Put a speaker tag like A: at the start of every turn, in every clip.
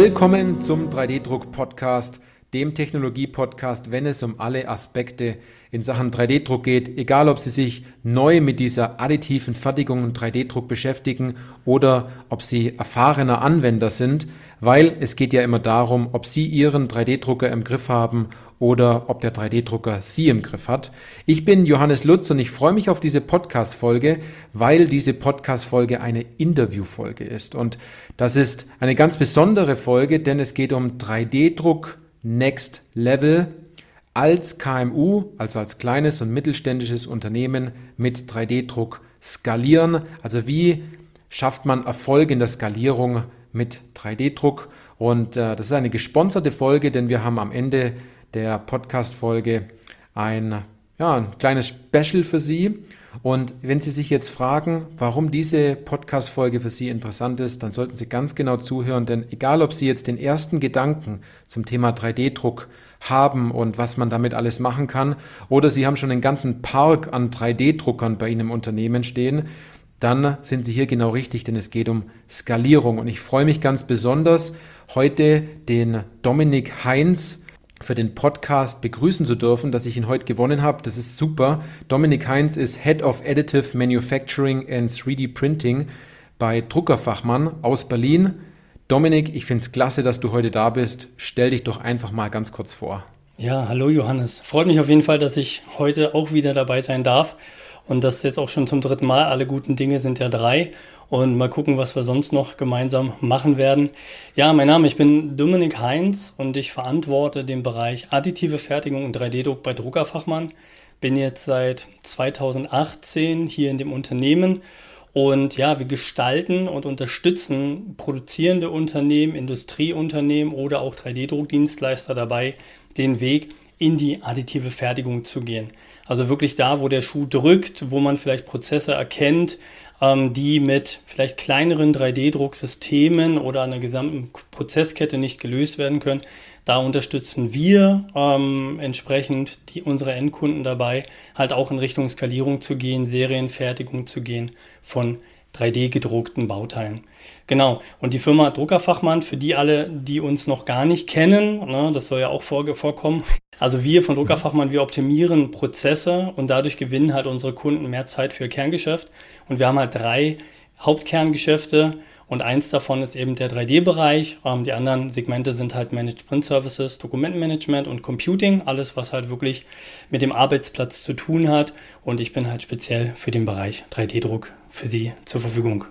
A: Willkommen zum 3D-Druck-Podcast, dem Technologie-Podcast, wenn es um alle Aspekte in Sachen 3D-Druck geht, egal ob Sie sich neu mit dieser additiven Fertigung und 3D-Druck beschäftigen oder ob Sie erfahrener Anwender sind, weil es geht ja immer darum, ob Sie Ihren 3D-Drucker im Griff haben oder ob der 3D-Drucker Sie im Griff hat. Ich bin Johannes Lutz und ich freue mich auf diese Podcast-Folge, weil diese Podcast-Folge eine Interview-Folge ist. Und das ist eine ganz besondere Folge, denn es geht um 3D-Druck Next Level als KMU, also als kleines und mittelständisches Unternehmen mit 3D-Druck skalieren. Also wie schafft man Erfolg in der Skalierung mit 3D-Druck? Und äh, das ist eine gesponserte Folge, denn wir haben am Ende der Podcast-Folge ein, ja, ein kleines Special für Sie. Und wenn Sie sich jetzt fragen, warum diese Podcast-Folge für Sie interessant ist, dann sollten Sie ganz genau zuhören, denn egal, ob Sie jetzt den ersten Gedanken zum Thema 3D-Druck haben und was man damit alles machen kann, oder Sie haben schon einen ganzen Park an 3D-Druckern bei Ihnen im Unternehmen stehen, dann sind Sie hier genau richtig, denn es geht um Skalierung. Und ich freue mich ganz besonders, heute den Dominik Heinz für den Podcast begrüßen zu dürfen, dass ich ihn heute gewonnen habe. Das ist super. Dominik Heinz ist Head of Additive Manufacturing and 3D Printing bei Druckerfachmann aus Berlin. Dominik, ich finde es klasse, dass du heute da bist. Stell dich doch einfach mal ganz kurz vor.
B: Ja, hallo Johannes. Freut mich auf jeden Fall, dass ich heute auch wieder dabei sein darf. Und das jetzt auch schon zum dritten Mal. Alle guten Dinge sind ja drei und mal gucken, was wir sonst noch gemeinsam machen werden. Ja, mein Name, ich bin Dominik Heinz und ich verantworte den Bereich additive Fertigung und 3D-Druck bei Druckerfachmann. Bin jetzt seit 2018 hier in dem Unternehmen und ja, wir gestalten und unterstützen produzierende Unternehmen, Industrieunternehmen oder auch 3D-Druckdienstleister dabei, den Weg in die additive Fertigung zu gehen. Also wirklich da, wo der Schuh drückt, wo man vielleicht Prozesse erkennt, ähm, die mit vielleicht kleineren 3D-Drucksystemen oder einer gesamten Prozesskette nicht gelöst werden können. Da unterstützen wir ähm, entsprechend die, unsere Endkunden dabei, halt auch in Richtung Skalierung zu gehen, Serienfertigung zu gehen von 3D gedruckten Bauteilen. Genau. Und die Firma Druckerfachmann, für die alle, die uns noch gar nicht kennen, ne, das soll ja auch vor, vorkommen. Also wir von Druckerfachmann, wir optimieren Prozesse und dadurch gewinnen halt unsere Kunden mehr Zeit für ihr Kerngeschäft. Und wir haben halt drei Hauptkerngeschäfte und eins davon ist eben der 3D-Bereich. Ähm, die anderen Segmente sind halt Managed Print Services, Dokumentenmanagement und Computing. Alles, was halt wirklich mit dem Arbeitsplatz zu tun hat. Und ich bin halt speziell für den Bereich 3D-Druck für Sie zur Verfügung.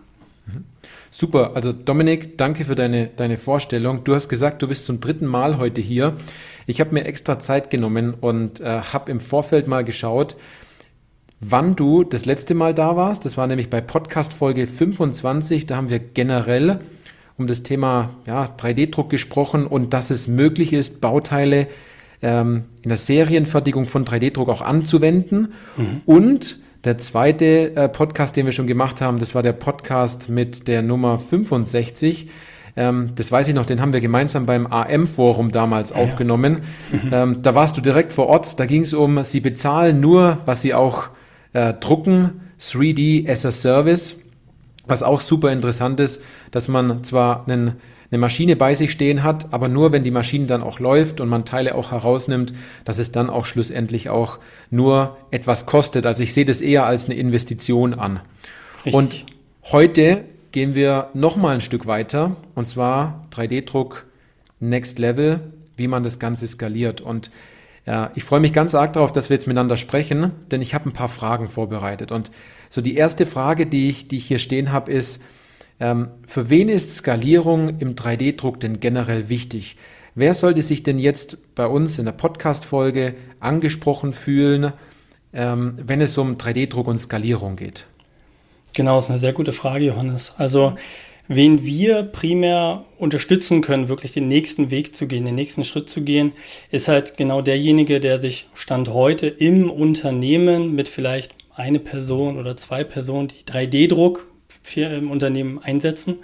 A: Mhm. Super, also Dominik, danke für deine, deine Vorstellung. Du hast gesagt, du bist zum dritten Mal heute hier. Ich habe mir extra Zeit genommen und äh, habe im Vorfeld mal geschaut, wann du das letzte Mal da warst. Das war nämlich bei Podcast Folge 25. Da haben wir generell um das Thema ja, 3D-Druck gesprochen und dass es möglich ist, Bauteile ähm, in der Serienfertigung von 3D-Druck auch anzuwenden. Mhm. Und der zweite äh, Podcast, den wir schon gemacht haben, das war der Podcast mit der Nummer 65. Ähm, das weiß ich noch, den haben wir gemeinsam beim AM-Forum damals ja. aufgenommen. Mhm. Ähm, da warst du direkt vor Ort. Da ging es um, sie bezahlen nur, was sie auch äh, drucken, 3D as a Service, was auch super interessant ist, dass man zwar einen, eine Maschine bei sich stehen hat, aber nur wenn die Maschine dann auch läuft und man Teile auch herausnimmt, dass es dann auch schlussendlich auch nur etwas kostet. Also ich sehe das eher als eine Investition an. Richtig. Und heute gehen wir nochmal ein Stück weiter und zwar 3D-Druck Next Level, wie man das Ganze skaliert. Und ja, ich freue mich ganz arg darauf, dass wir jetzt miteinander sprechen, denn ich habe ein paar Fragen vorbereitet. Und so die erste Frage, die ich, die ich hier stehen habe, ist, für wen ist Skalierung im 3D-Druck denn generell wichtig? Wer sollte sich denn jetzt bei uns in der Podcast-Folge angesprochen fühlen, ähm, wenn es um 3D-Druck und Skalierung geht?
B: Genau, ist eine sehr gute Frage, Johannes. Also Wen wir primär unterstützen können, wirklich den nächsten Weg zu gehen, den nächsten Schritt zu gehen, ist halt genau derjenige, der sich Stand heute im Unternehmen mit vielleicht eine Person oder zwei Personen, die 3D-Druck im Unternehmen einsetzen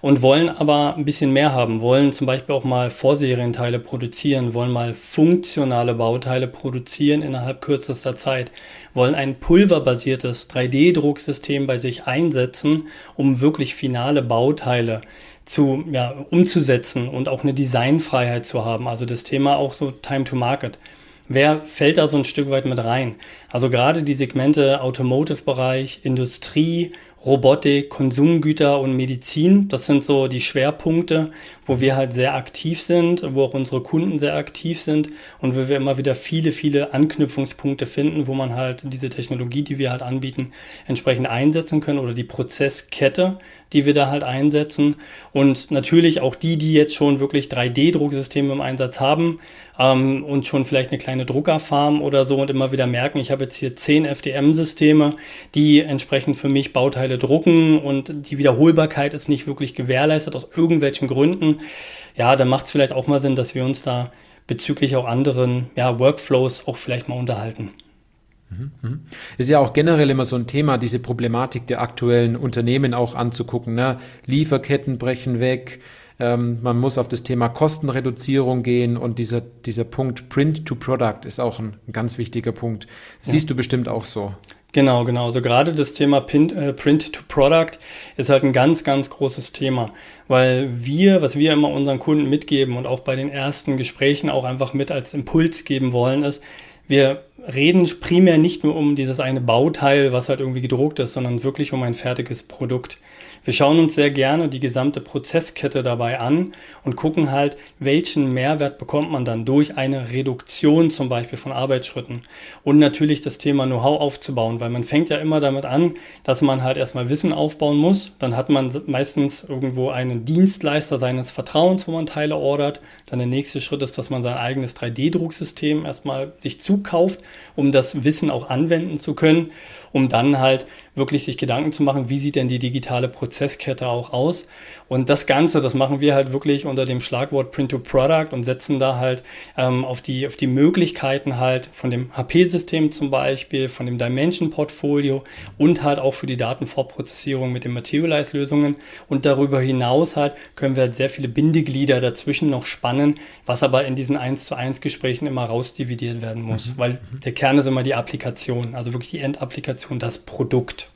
B: und wollen aber ein bisschen mehr haben, wollen zum Beispiel auch mal Vorserienteile produzieren, wollen mal funktionale Bauteile produzieren innerhalb kürzester Zeit, wollen ein pulverbasiertes 3D-Drucksystem bei sich einsetzen, um wirklich finale Bauteile zu, ja, umzusetzen und auch eine Designfreiheit zu haben. Also das Thema auch so Time to Market. Wer fällt da so ein Stück weit mit rein? Also gerade die Segmente Automotive-Bereich, Industrie, Robotik, Konsumgüter und Medizin. Das sind so die Schwerpunkte, wo wir halt sehr aktiv sind, wo auch unsere Kunden sehr aktiv sind und wo wir immer wieder viele, viele Anknüpfungspunkte finden, wo man halt diese Technologie, die wir halt anbieten, entsprechend einsetzen können oder die Prozesskette, die wir da halt einsetzen. Und natürlich auch die, die jetzt schon wirklich 3D-Drucksysteme im Einsatz haben ähm, und schon vielleicht eine kleine Druckerfarm oder so und immer wieder merken, ich habe jetzt hier 10 FDM-Systeme, die entsprechend für mich Bauteile drucken und die Wiederholbarkeit ist nicht wirklich gewährleistet aus irgendwelchen Gründen. Ja, dann macht es vielleicht auch mal Sinn, dass wir uns da bezüglich auch anderen ja, Workflows auch vielleicht mal unterhalten.
A: Mhm, mhm. Ist ja auch generell immer so ein Thema, diese Problematik der aktuellen Unternehmen auch anzugucken. Ne? Lieferketten brechen weg, ähm, man muss auf das Thema Kostenreduzierung gehen und dieser, dieser Punkt Print to Product ist auch ein, ein ganz wichtiger Punkt. Das siehst du bestimmt auch so.
B: Genau, genau. Also gerade das Thema äh, Print to Product ist halt ein ganz, ganz großes Thema, weil wir, was wir immer unseren Kunden mitgeben und auch bei den ersten Gesprächen auch einfach mit als Impuls geben wollen, ist, wir reden primär nicht nur um dieses eine Bauteil, was halt irgendwie gedruckt ist, sondern wirklich um ein fertiges Produkt. Wir schauen uns sehr gerne die gesamte Prozesskette dabei an und gucken halt, welchen Mehrwert bekommt man dann durch eine Reduktion zum Beispiel von Arbeitsschritten. Und natürlich das Thema Know-how aufzubauen, weil man fängt ja immer damit an, dass man halt erstmal Wissen aufbauen muss. Dann hat man meistens irgendwo einen Dienstleister seines Vertrauens, wo man Teile ordert. Dann der nächste Schritt ist, dass man sein eigenes 3D-Drucksystem erstmal sich zukauft, um das Wissen auch anwenden zu können um dann halt wirklich sich Gedanken zu machen, wie sieht denn die digitale Prozesskette auch aus. Und das Ganze, das machen wir halt wirklich unter dem Schlagwort Print to Product und setzen da halt ähm, auf, die, auf die Möglichkeiten halt von dem HP-System zum Beispiel, von dem Dimension-Portfolio und halt auch für die Datenvorprozessierung mit den Materialize-Lösungen. Und darüber hinaus halt können wir halt sehr viele Bindeglieder dazwischen noch spannen, was aber in diesen 1 zu 1 Gesprächen immer rausdividiert werden muss, mhm. weil der Kern ist immer die Applikation, also wirklich die Endapplikation das Produkt.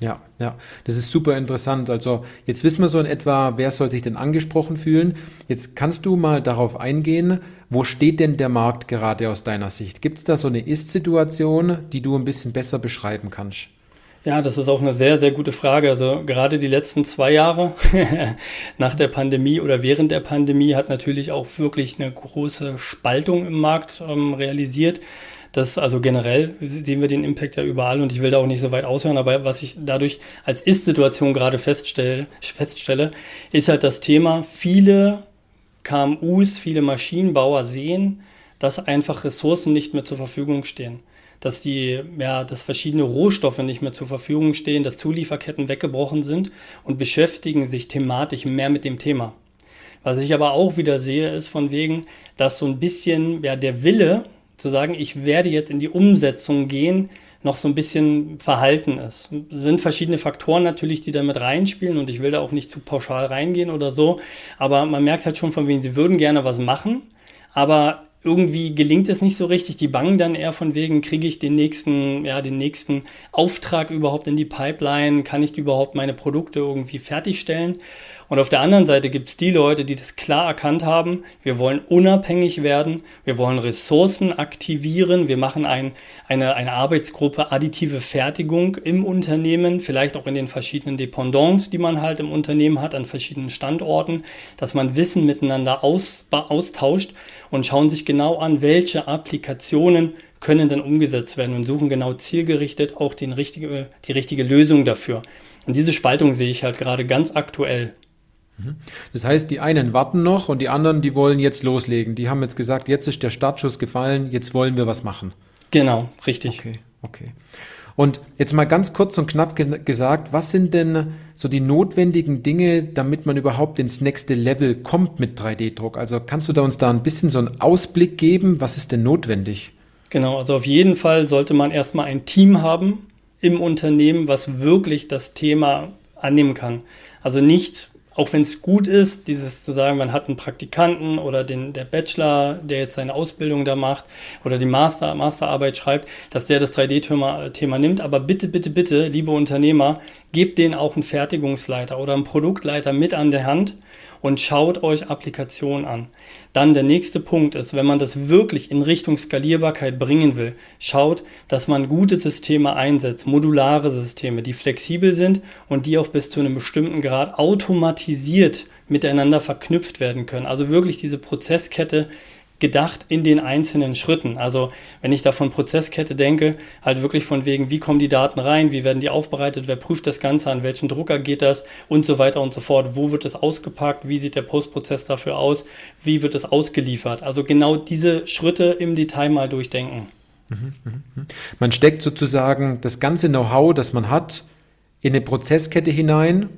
A: Ja, ja, das ist super interessant. Also jetzt wissen wir so in etwa, wer soll sich denn angesprochen fühlen. Jetzt kannst du mal darauf eingehen, wo steht denn der Markt gerade aus deiner Sicht? Gibt es da so eine Ist-Situation, die du ein bisschen besser beschreiben kannst?
B: Ja, das ist auch eine sehr, sehr gute Frage. Also gerade die letzten zwei Jahre nach der Pandemie oder während der Pandemie hat natürlich auch wirklich eine große Spaltung im Markt ähm, realisiert. Das also generell sehen wir den Impact ja überall und ich will da auch nicht so weit aushören, aber was ich dadurch als Ist-Situation gerade feststelle, feststelle, ist halt das Thema, viele KMUs, viele Maschinenbauer sehen, dass einfach Ressourcen nicht mehr zur Verfügung stehen. Dass die, ja, dass verschiedene Rohstoffe nicht mehr zur Verfügung stehen, dass Zulieferketten weggebrochen sind und beschäftigen sich thematisch mehr mit dem Thema. Was ich aber auch wieder sehe, ist von wegen, dass so ein bisschen ja, der Wille zu sagen, ich werde jetzt in die Umsetzung gehen, noch so ein bisschen verhalten ist. Es sind verschiedene Faktoren natürlich, die da mit reinspielen und ich will da auch nicht zu pauschal reingehen oder so, aber man merkt halt schon von wegen, sie würden gerne was machen, aber irgendwie gelingt es nicht so richtig. Die bangen dann eher von wegen, kriege ich den nächsten, ja, den nächsten Auftrag überhaupt in die Pipeline? Kann ich überhaupt meine Produkte irgendwie fertigstellen? Und auf der anderen Seite gibt es die Leute, die das klar erkannt haben, wir wollen unabhängig werden, wir wollen Ressourcen aktivieren, wir machen ein, eine, eine Arbeitsgruppe additive Fertigung im Unternehmen, vielleicht auch in den verschiedenen Dependants, die man halt im Unternehmen hat, an verschiedenen Standorten, dass man Wissen miteinander aus, austauscht und schauen sich genau an, welche Applikationen können dann umgesetzt werden und suchen genau zielgerichtet auch den richtige, die richtige Lösung dafür. Und diese Spaltung sehe ich halt gerade ganz aktuell.
A: Mhm. Das heißt, die einen warten noch und die anderen, die wollen jetzt loslegen. Die haben jetzt gesagt, jetzt ist der Startschuss gefallen, jetzt wollen wir was machen.
B: Genau, richtig.
A: Okay, okay. Und jetzt mal ganz kurz und knapp ge gesagt, was sind denn so die notwendigen Dinge, damit man überhaupt ins nächste Level kommt mit 3D-Druck? Also kannst du da uns da ein bisschen so einen Ausblick geben? Was ist denn notwendig?
B: Genau, also auf jeden Fall sollte man erstmal ein Team haben im Unternehmen, was wirklich das Thema annehmen kann. Also nicht auch wenn es gut ist, dieses zu sagen, man hat einen Praktikanten oder den, der Bachelor, der jetzt seine Ausbildung da macht oder die Master, Masterarbeit schreibt, dass der das 3D-Thema Thema nimmt. Aber bitte, bitte, bitte, liebe Unternehmer, gebt denen auch einen Fertigungsleiter oder einen Produktleiter mit an der Hand und schaut euch Applikationen an. Dann der nächste Punkt ist, wenn man das wirklich in Richtung Skalierbarkeit bringen will, schaut, dass man gute Systeme einsetzt, modulare Systeme, die flexibel sind und die auch bis zu einem bestimmten Grad automatisiert miteinander verknüpft werden können. Also wirklich diese Prozesskette gedacht in den einzelnen Schritten. Also wenn ich da von Prozesskette denke, halt wirklich von wegen, wie kommen die Daten rein, wie werden die aufbereitet, wer prüft das Ganze, an welchen Drucker geht das und so weiter und so fort. Wo wird es ausgepackt, wie sieht der Postprozess dafür aus, wie wird es ausgeliefert. Also genau diese Schritte im Detail mal durchdenken. Mhm,
A: mhm, mhm. Man steckt sozusagen das ganze Know-how, das man hat, in eine Prozesskette hinein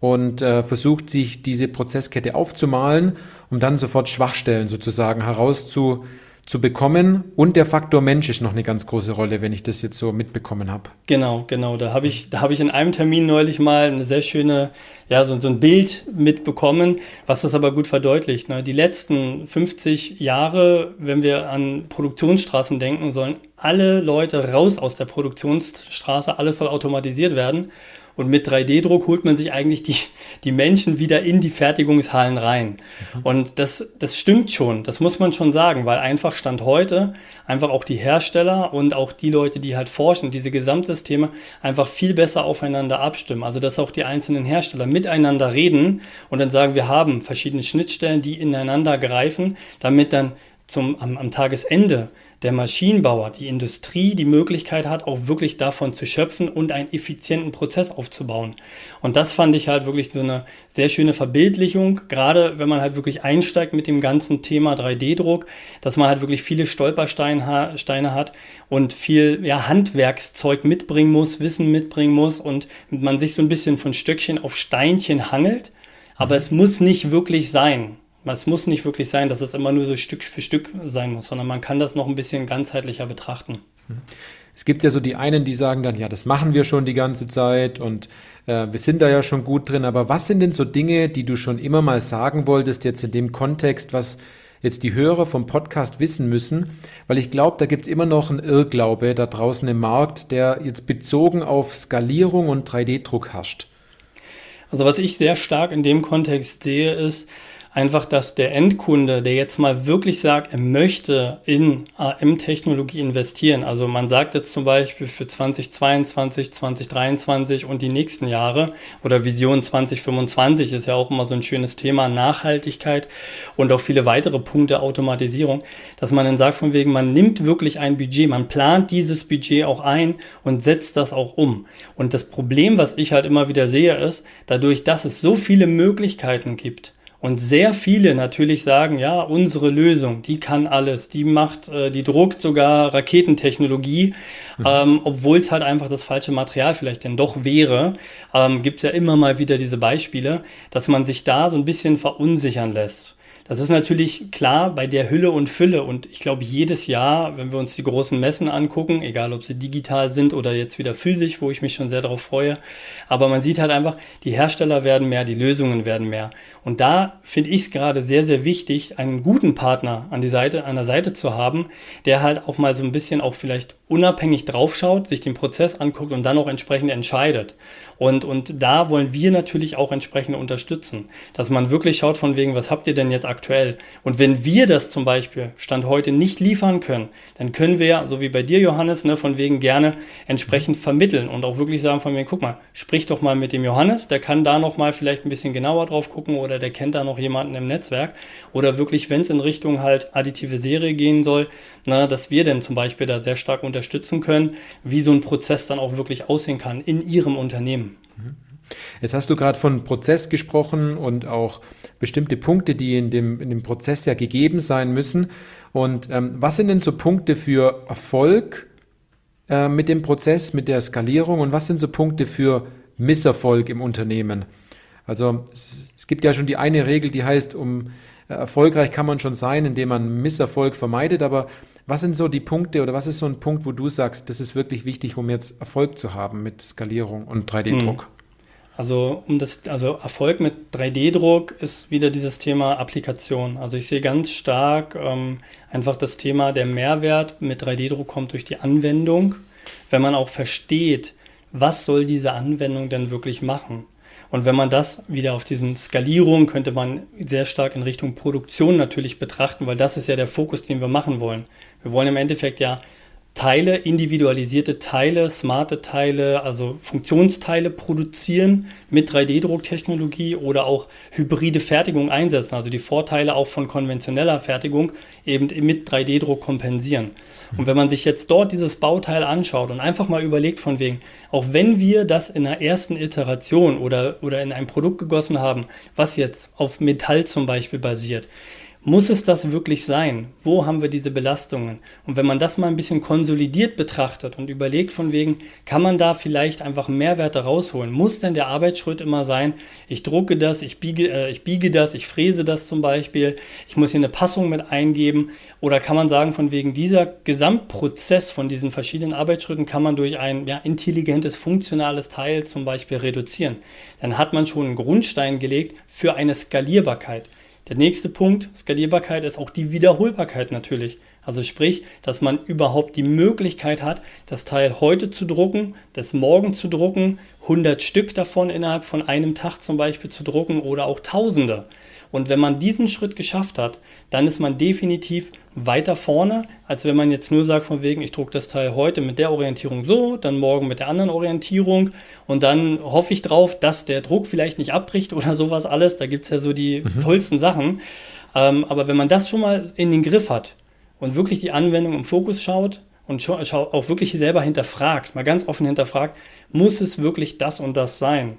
A: und äh, versucht sich diese Prozesskette aufzumalen, um dann sofort Schwachstellen sozusagen herauszu zu bekommen. Und der Faktor Mensch ist noch eine ganz große Rolle, wenn ich das jetzt so mitbekommen habe.
B: Genau, genau. Da habe ich, da habe ich in einem Termin neulich mal eine sehr schöne, ja, so, so ein Bild mitbekommen, was das aber gut verdeutlicht. Ne? Die letzten 50 Jahre, wenn wir an Produktionsstraßen denken, sollen alle Leute raus aus der Produktionsstraße, alles soll automatisiert werden. Und mit 3D-Druck holt man sich eigentlich die, die Menschen wieder in die Fertigungshallen rein. Mhm. Und das, das stimmt schon, das muss man schon sagen, weil einfach Stand heute einfach auch die Hersteller und auch die Leute, die halt forschen, diese Gesamtsysteme einfach viel besser aufeinander abstimmen. Also dass auch die einzelnen Hersteller miteinander reden und dann sagen, wir haben verschiedene Schnittstellen, die ineinander greifen, damit dann zum, am, am Tagesende der Maschinenbauer, die Industrie die Möglichkeit hat, auch wirklich davon zu schöpfen und einen effizienten Prozess aufzubauen. Und das fand ich halt wirklich so eine sehr schöne Verbildlichung, gerade wenn man halt wirklich einsteigt mit dem ganzen Thema 3D-Druck, dass man halt wirklich viele Stolpersteine hat und viel ja, Handwerkszeug mitbringen muss, Wissen mitbringen muss und man sich so ein bisschen von Stöckchen auf Steinchen hangelt. Aber es muss nicht wirklich sein. Es muss nicht wirklich sein, dass es immer nur so Stück für Stück sein muss, sondern man kann das noch ein bisschen ganzheitlicher betrachten.
A: Es gibt ja so die einen, die sagen dann, ja, das machen wir schon die ganze Zeit und äh, wir sind da ja schon gut drin. Aber was sind denn so Dinge, die du schon immer mal sagen wolltest, jetzt in dem Kontext, was jetzt die Hörer vom Podcast wissen müssen? Weil ich glaube, da gibt es immer noch einen Irrglaube da draußen im Markt, der jetzt bezogen auf Skalierung und 3D-Druck herrscht.
B: Also was ich sehr stark in dem Kontext sehe, ist, einfach, dass der Endkunde, der jetzt mal wirklich sagt, er möchte in AM-Technologie investieren, also man sagt jetzt zum Beispiel für 2022, 2023 und die nächsten Jahre oder Vision 2025 ist ja auch immer so ein schönes Thema, Nachhaltigkeit und auch viele weitere Punkte Automatisierung, dass man dann sagt von wegen, man nimmt wirklich ein Budget, man plant dieses Budget auch ein und setzt das auch um. Und das Problem, was ich halt immer wieder sehe, ist, dadurch, dass es so viele Möglichkeiten gibt, und sehr viele natürlich sagen, ja, unsere Lösung, die kann alles, die macht, äh, die druckt sogar Raketentechnologie, mhm. ähm, obwohl es halt einfach das falsche Material vielleicht denn doch wäre. Ähm, Gibt es ja immer mal wieder diese Beispiele, dass man sich da so ein bisschen verunsichern lässt. Das ist natürlich klar bei der Hülle und Fülle. Und ich glaube, jedes Jahr, wenn wir uns die großen Messen angucken, egal ob sie digital sind oder jetzt wieder physisch, wo ich mich schon sehr darauf freue, aber man sieht halt einfach, die Hersteller werden mehr, die Lösungen werden mehr. Und da finde ich es gerade sehr, sehr wichtig, einen guten Partner an, die Seite, an der Seite zu haben, der halt auch mal so ein bisschen auch vielleicht unabhängig draufschaut, sich den Prozess anguckt und dann auch entsprechend entscheidet. Und, und da wollen wir natürlich auch entsprechend unterstützen, dass man wirklich schaut von wegen, was habt ihr denn jetzt aktuell? Und wenn wir das zum Beispiel Stand heute nicht liefern können, dann können wir, so wie bei dir, Johannes, ne, von wegen gerne entsprechend vermitteln und auch wirklich sagen von wegen, guck mal, sprich doch mal mit dem Johannes, der kann da noch mal vielleicht ein bisschen genauer drauf gucken oder der kennt da noch jemanden im Netzwerk. Oder wirklich, wenn es in Richtung halt additive Serie gehen soll, na, dass wir denn zum Beispiel da sehr stark unterstützen können, wie so ein Prozess dann auch wirklich aussehen kann in Ihrem Unternehmen.
A: Jetzt hast du gerade von Prozess gesprochen und auch bestimmte Punkte, die in dem, in dem Prozess ja gegeben sein müssen. Und ähm, was sind denn so Punkte für Erfolg äh, mit dem Prozess, mit der Skalierung und was sind so Punkte für Misserfolg im Unternehmen? Also es, es gibt ja schon die eine Regel, die heißt, um äh, erfolgreich kann man schon sein, indem man Misserfolg vermeidet, aber was sind so die Punkte oder was ist so ein Punkt, wo du sagst, das ist wirklich wichtig, um jetzt Erfolg zu haben mit Skalierung und 3D-Druck?
B: Hm. Also um das, also Erfolg mit 3D-Druck ist wieder dieses Thema Applikation. Also ich sehe ganz stark ähm, einfach das Thema der Mehrwert mit 3D-Druck kommt durch die Anwendung, wenn man auch versteht, was soll diese Anwendung denn wirklich machen. Und wenn man das wieder auf diesen Skalierung könnte man sehr stark in Richtung Produktion natürlich betrachten, weil das ist ja der Fokus, den wir machen wollen. Wir wollen im Endeffekt ja Teile, individualisierte Teile, smarte Teile, also Funktionsteile produzieren mit 3D-Drucktechnologie oder auch hybride Fertigung einsetzen, also die Vorteile auch von konventioneller Fertigung eben mit 3D-Druck kompensieren. Und wenn man sich jetzt dort dieses Bauteil anschaut und einfach mal überlegt von wegen, auch wenn wir das in der ersten Iteration oder, oder in ein Produkt gegossen haben, was jetzt auf Metall zum Beispiel basiert, muss es das wirklich sein? Wo haben wir diese Belastungen? Und wenn man das mal ein bisschen konsolidiert betrachtet und überlegt von wegen, kann man da vielleicht einfach Mehrwerte rausholen? Muss denn der Arbeitsschritt immer sein, ich drucke das, ich biege, äh, ich biege das, ich fräse das zum Beispiel, ich muss hier eine Passung mit eingeben? Oder kann man sagen, von wegen dieser Gesamtprozess von diesen verschiedenen Arbeitsschritten kann man durch ein ja, intelligentes, funktionales Teil zum Beispiel reduzieren? Dann hat man schon einen Grundstein gelegt für eine Skalierbarkeit. Der nächste Punkt, Skalierbarkeit, ist auch die Wiederholbarkeit natürlich. Also sprich, dass man überhaupt die Möglichkeit hat, das Teil heute zu drucken, das morgen zu drucken, 100 Stück davon innerhalb von einem Tag zum Beispiel zu drucken oder auch Tausende. Und wenn man diesen Schritt geschafft hat, dann ist man definitiv weiter vorne, als wenn man jetzt nur sagt von wegen, ich drucke das Teil heute mit der Orientierung so, dann morgen mit der anderen Orientierung und dann hoffe ich drauf, dass der Druck vielleicht nicht abbricht oder sowas alles. Da gibt es ja so die mhm. tollsten Sachen. Ähm, aber wenn man das schon mal in den Griff hat und wirklich die Anwendung im Fokus schaut und auch wirklich selber hinterfragt, mal ganz offen hinterfragt, muss es wirklich das und das sein?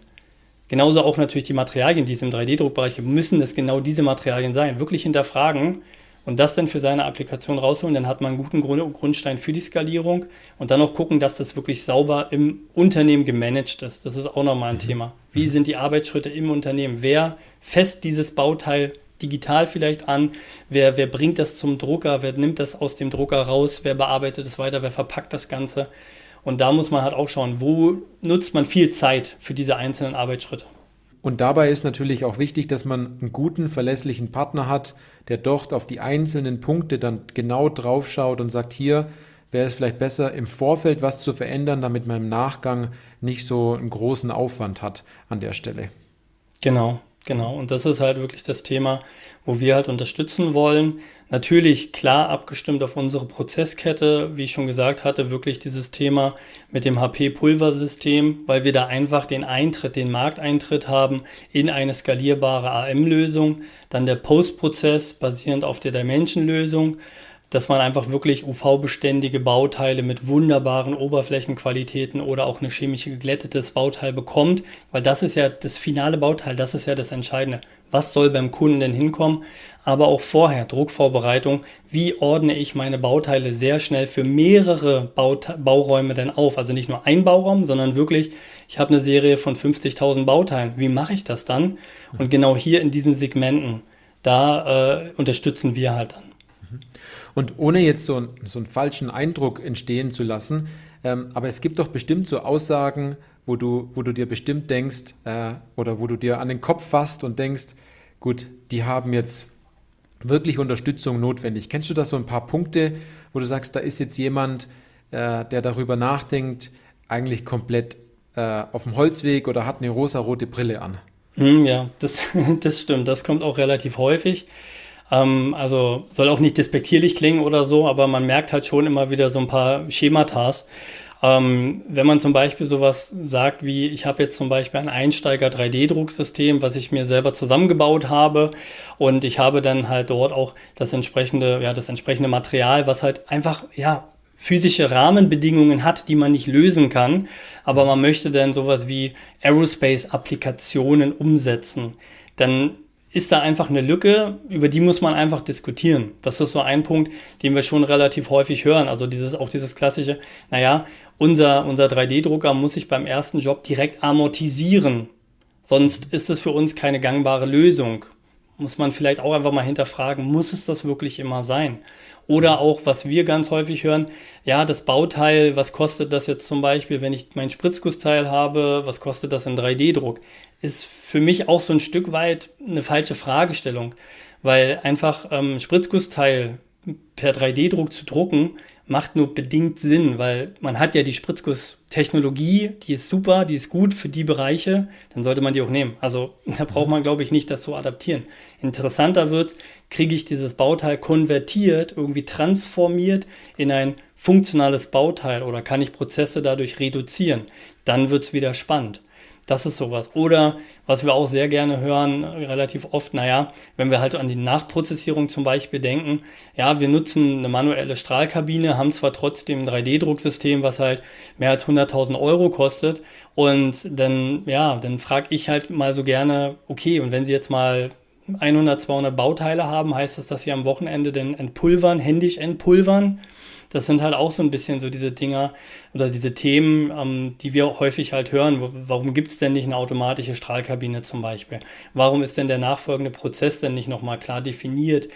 B: Genauso auch natürlich die Materialien, die es im 3D-Druckbereich gibt, müssen es genau diese Materialien sein. Wirklich hinterfragen und das dann für seine Applikation rausholen, dann hat man einen guten Grund, Grundstein für die Skalierung und dann auch gucken, dass das wirklich sauber im Unternehmen gemanagt ist. Das ist auch nochmal ein mhm. Thema. Wie sind die Arbeitsschritte im Unternehmen? Wer fest dieses Bauteil digital vielleicht an? Wer, wer bringt das zum Drucker? Wer nimmt das aus dem Drucker raus? Wer bearbeitet es weiter? Wer verpackt das Ganze? Und da muss man halt auch schauen, wo nutzt man viel Zeit für diese einzelnen Arbeitsschritte.
A: Und dabei ist natürlich auch wichtig, dass man einen guten, verlässlichen Partner hat, der dort auf die einzelnen Punkte dann genau drauf schaut und sagt, hier wäre es vielleicht besser, im Vorfeld was zu verändern, damit man im Nachgang nicht so einen großen Aufwand hat an der Stelle.
B: Genau, genau. Und das ist halt wirklich das Thema, wo wir halt unterstützen wollen. Natürlich klar abgestimmt auf unsere Prozesskette, wie ich schon gesagt hatte, wirklich dieses Thema mit dem HP-Pulversystem, weil wir da einfach den Eintritt, den Markteintritt haben in eine skalierbare AM-Lösung. Dann der Postprozess basierend auf der Dimension-Lösung dass man einfach wirklich UV-beständige Bauteile mit wunderbaren Oberflächenqualitäten oder auch eine chemisch geglättetes Bauteil bekommt, weil das ist ja das finale Bauteil, das ist ja das Entscheidende. Was soll beim Kunden denn hinkommen? Aber auch vorher, Druckvorbereitung, wie ordne ich meine Bauteile sehr schnell für mehrere Baute Bauräume denn auf? Also nicht nur ein Bauraum, sondern wirklich, ich habe eine Serie von 50.000 Bauteilen. Wie mache ich das dann? Und genau hier in diesen Segmenten, da äh, unterstützen wir halt dann.
A: Und ohne jetzt so, so einen falschen Eindruck entstehen zu lassen, ähm, aber es gibt doch bestimmt so Aussagen, wo du, wo du dir bestimmt denkst äh, oder wo du dir an den Kopf fasst und denkst, gut, die haben jetzt wirklich Unterstützung notwendig. Kennst du da so ein paar Punkte, wo du sagst, da ist jetzt jemand, äh, der darüber nachdenkt, eigentlich komplett äh, auf dem Holzweg oder hat eine rosa-rote Brille an?
B: Hm, ja, das, das stimmt. Das kommt auch relativ häufig. Ähm, also soll auch nicht despektierlich klingen oder so, aber man merkt halt schon immer wieder so ein paar Schematas. Ähm, wenn man zum Beispiel sowas sagt wie, ich habe jetzt zum Beispiel ein Einsteiger 3D-Drucksystem, was ich mir selber zusammengebaut habe und ich habe dann halt dort auch das entsprechende, ja, das entsprechende Material, was halt einfach, ja, physische Rahmenbedingungen hat, die man nicht lösen kann, aber man möchte dann sowas wie Aerospace-Applikationen umsetzen, dann ist da einfach eine Lücke, über die muss man einfach diskutieren. Das ist so ein Punkt, den wir schon relativ häufig hören. Also dieses, auch dieses klassische, naja, unser, unser 3D-Drucker muss sich beim ersten Job direkt amortisieren. Sonst ist es für uns keine gangbare Lösung. Muss man vielleicht auch einfach mal hinterfragen, muss es das wirklich immer sein? Oder auch, was wir ganz häufig hören, ja, das Bauteil, was kostet das jetzt zum Beispiel, wenn ich mein Spritzgussteil habe, was kostet das in 3D-Druck? Ist für mich auch so ein Stück weit eine falsche Fragestellung, weil einfach ähm, Spritzgussteil per 3D-Druck zu drucken, macht nur bedingt Sinn, weil man hat ja die Spritzguss-Technologie, die ist super, die ist gut für die Bereiche, dann sollte man die auch nehmen. Also da braucht man, glaube ich, nicht das so adaptieren. Interessanter wird, kriege ich dieses Bauteil konvertiert, irgendwie transformiert in ein funktionales Bauteil oder kann ich Prozesse dadurch reduzieren? Dann wird es wieder spannend. Das ist sowas. Oder was wir auch sehr gerne hören, relativ oft, naja, wenn wir halt an die Nachprozessierung zum Beispiel denken, ja, wir nutzen eine manuelle Strahlkabine, haben zwar trotzdem ein 3D-Drucksystem, was halt mehr als 100.000 Euro kostet. Und dann, ja, dann frage ich halt mal so gerne, okay, und wenn Sie jetzt mal 100, 200 Bauteile haben, heißt das, dass Sie am Wochenende denn entpulvern, händisch entpulvern? Das sind halt auch so ein bisschen so diese Dinger oder diese Themen, ähm, die wir häufig halt hören. Wo, warum gibt es denn nicht eine automatische Strahlkabine zum Beispiel? Warum ist denn der nachfolgende Prozess denn nicht nochmal klar definiert,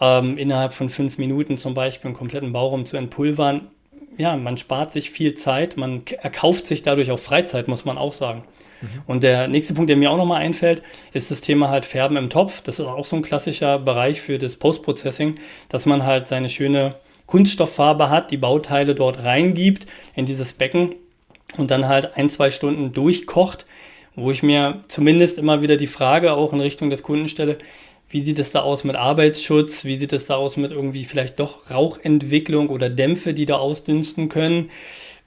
B: ähm, innerhalb von fünf Minuten zum Beispiel einen kompletten Bauraum zu entpulvern? Ja, man spart sich viel Zeit, man erkauft sich dadurch auch Freizeit, muss man auch sagen. Mhm. Und der nächste Punkt, der mir auch nochmal einfällt, ist das Thema halt Färben im Topf. Das ist auch so ein klassischer Bereich für das Post-Processing, dass man halt seine schöne Kunststofffarbe hat, die Bauteile dort reingibt in dieses Becken und dann halt ein, zwei Stunden durchkocht, wo ich mir zumindest immer wieder die Frage auch in Richtung des Kunden stelle, wie sieht es da aus mit Arbeitsschutz? Wie sieht es da aus mit irgendwie vielleicht doch Rauchentwicklung oder Dämpfe, die da ausdünsten können?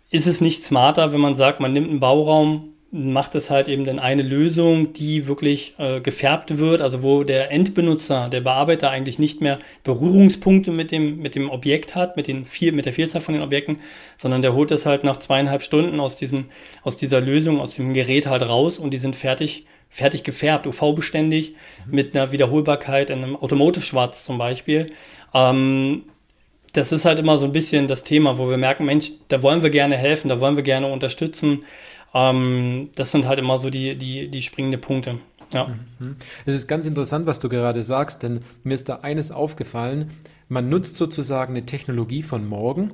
B: Ist es nicht smarter, wenn man sagt, man nimmt einen Bauraum, macht es halt eben dann eine Lösung, die wirklich äh, gefärbt wird, also wo der Endbenutzer, der Bearbeiter eigentlich nicht mehr Berührungspunkte mit dem, mit dem Objekt hat, mit, den viel, mit der Vielzahl von den Objekten, sondern der holt es halt nach zweieinhalb Stunden aus, diesem, aus dieser Lösung, aus dem Gerät halt raus und die sind fertig, fertig gefärbt, UV-beständig, mhm. mit einer Wiederholbarkeit in einem Automotive-Schwarz zum Beispiel. Ähm, das ist halt immer so ein bisschen das Thema, wo wir merken, Mensch, da wollen wir gerne helfen, da wollen wir gerne unterstützen. Ähm, das sind halt immer so die, die, die springenden Punkte. Ja.
A: Mhm. Es ist ganz interessant, was du gerade sagst, denn mir ist da eines aufgefallen. Man nutzt sozusagen eine Technologie von morgen,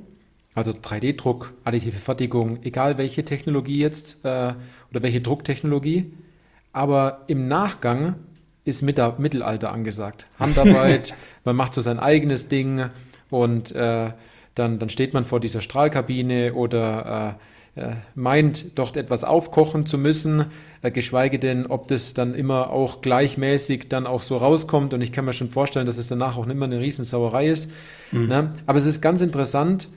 A: also 3D-Druck, additive Fertigung, egal welche Technologie jetzt äh, oder welche Drucktechnologie, aber im Nachgang ist Mittelalter angesagt. Handarbeit, man macht so sein eigenes Ding und äh, dann, dann steht man vor dieser Strahlkabine oder äh, meint, dort etwas aufkochen zu müssen, äh, geschweige denn, ob das dann immer auch gleichmäßig dann auch so rauskommt. Und ich kann mir schon vorstellen, dass es danach auch immer eine Riesensauerei ist. Mhm. Ne? Aber es ist ganz interessant,